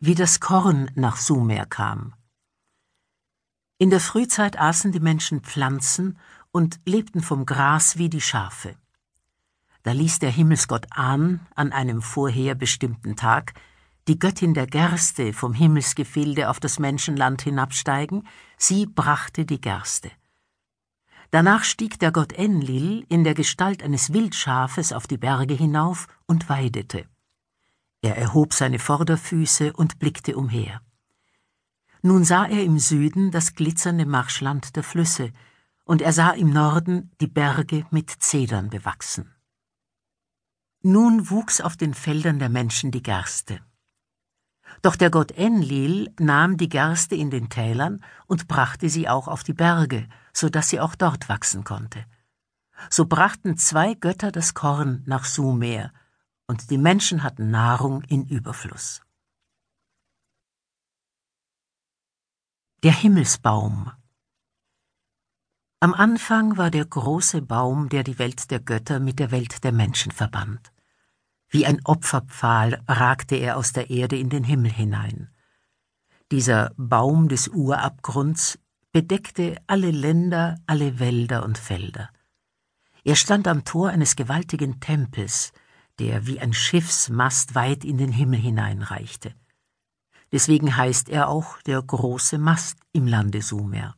wie das Korn nach Sumer kam. In der Frühzeit aßen die Menschen Pflanzen und lebten vom Gras wie die Schafe. Da ließ der Himmelsgott An an einem vorher bestimmten Tag die Göttin der Gerste vom Himmelsgefilde auf das Menschenland hinabsteigen, sie brachte die Gerste. Danach stieg der Gott Enlil in der Gestalt eines Wildschafes auf die Berge hinauf und weidete. Er erhob seine Vorderfüße und blickte umher. Nun sah er im Süden das glitzernde Marschland der Flüsse, und er sah im Norden die Berge mit Zedern bewachsen. Nun wuchs auf den Feldern der Menschen die Gerste. Doch der Gott Enlil nahm die Gerste in den Tälern und brachte sie auch auf die Berge, so dass sie auch dort wachsen konnte. So brachten zwei Götter das Korn nach Sumer, und die Menschen hatten Nahrung in Überfluss. Der Himmelsbaum Am Anfang war der große Baum, der die Welt der Götter mit der Welt der Menschen verband. Wie ein Opferpfahl ragte er aus der Erde in den Himmel hinein. Dieser Baum des Urabgrunds bedeckte alle Länder, alle Wälder und Felder. Er stand am Tor eines gewaltigen Tempels, der wie ein Schiffsmast weit in den Himmel hineinreichte. Deswegen heißt er auch der große Mast im Lande Sumer.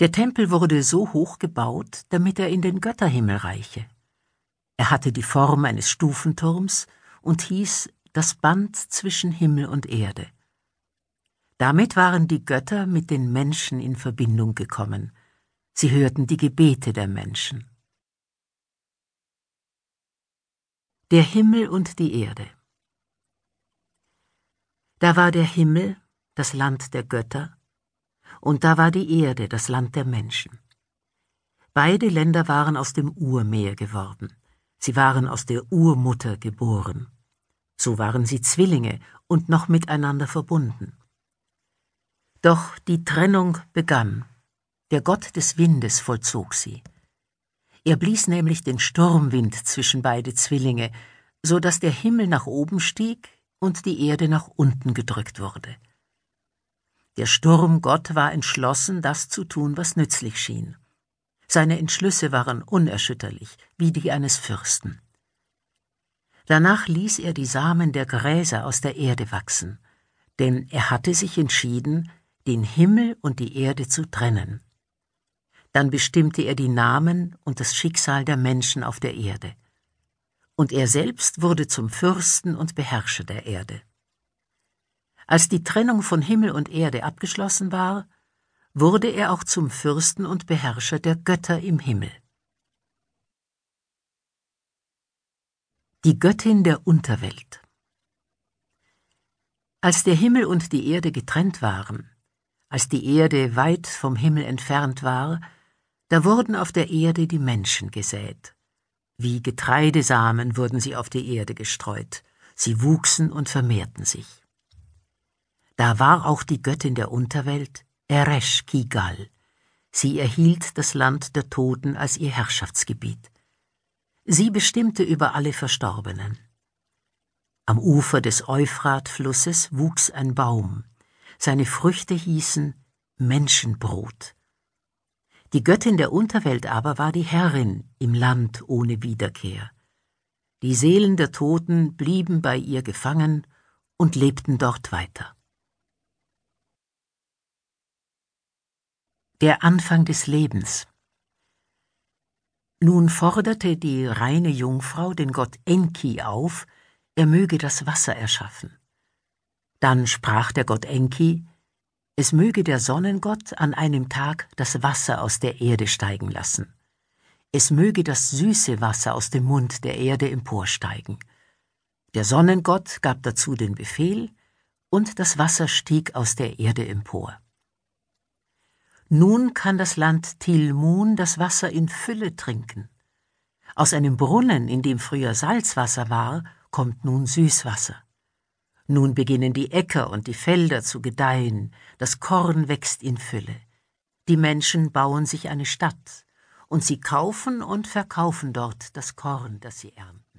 Der Tempel wurde so hoch gebaut, damit er in den Götterhimmel reiche. Er hatte die Form eines Stufenturms und hieß das Band zwischen Himmel und Erde. Damit waren die Götter mit den Menschen in Verbindung gekommen. Sie hörten die Gebete der Menschen. Der Himmel und die Erde. Da war der Himmel, das Land der Götter, und da war die Erde, das Land der Menschen. Beide Länder waren aus dem Urmeer geworden. Sie waren aus der Urmutter geboren. So waren sie Zwillinge und noch miteinander verbunden. Doch die Trennung begann. Der Gott des Windes vollzog sie. Er blies nämlich den Sturmwind zwischen beide Zwillinge, so dass der Himmel nach oben stieg und die Erde nach unten gedrückt wurde. Der Sturmgott war entschlossen, das zu tun, was nützlich schien. Seine Entschlüsse waren unerschütterlich, wie die eines Fürsten. Danach ließ er die Samen der Gräser aus der Erde wachsen, denn er hatte sich entschieden, den Himmel und die Erde zu trennen. Dann bestimmte er die Namen und das Schicksal der Menschen auf der Erde. Und er selbst wurde zum Fürsten und Beherrscher der Erde. Als die Trennung von Himmel und Erde abgeschlossen war, wurde er auch zum Fürsten und Beherrscher der Götter im Himmel. Die Göttin der Unterwelt Als der Himmel und die Erde getrennt waren, als die Erde weit vom Himmel entfernt war, da wurden auf der Erde die Menschen gesät. Wie Getreidesamen wurden sie auf die Erde gestreut, sie wuchsen und vermehrten sich. Da war auch die Göttin der Unterwelt, Eresh Kigal. Sie erhielt das Land der Toten als ihr Herrschaftsgebiet. Sie bestimmte über alle Verstorbenen. Am Ufer des Euphratflusses wuchs ein Baum. Seine Früchte hießen Menschenbrot. Die Göttin der Unterwelt aber war die Herrin im Land ohne Wiederkehr. Die Seelen der Toten blieben bei ihr gefangen und lebten dort weiter. Der Anfang des Lebens. Nun forderte die reine Jungfrau den Gott Enki auf, er möge das Wasser erschaffen. Dann sprach der Gott Enki, es möge der Sonnengott an einem Tag das Wasser aus der Erde steigen lassen. Es möge das süße Wasser aus dem Mund der Erde emporsteigen. Der Sonnengott gab dazu den Befehl, und das Wasser stieg aus der Erde empor. Nun kann das Land Tilmun das Wasser in Fülle trinken. Aus einem Brunnen, in dem früher Salzwasser war, kommt nun Süßwasser. Nun beginnen die Äcker und die Felder zu gedeihen, das Korn wächst in Fülle. Die Menschen bauen sich eine Stadt, und sie kaufen und verkaufen dort das Korn, das sie ernten.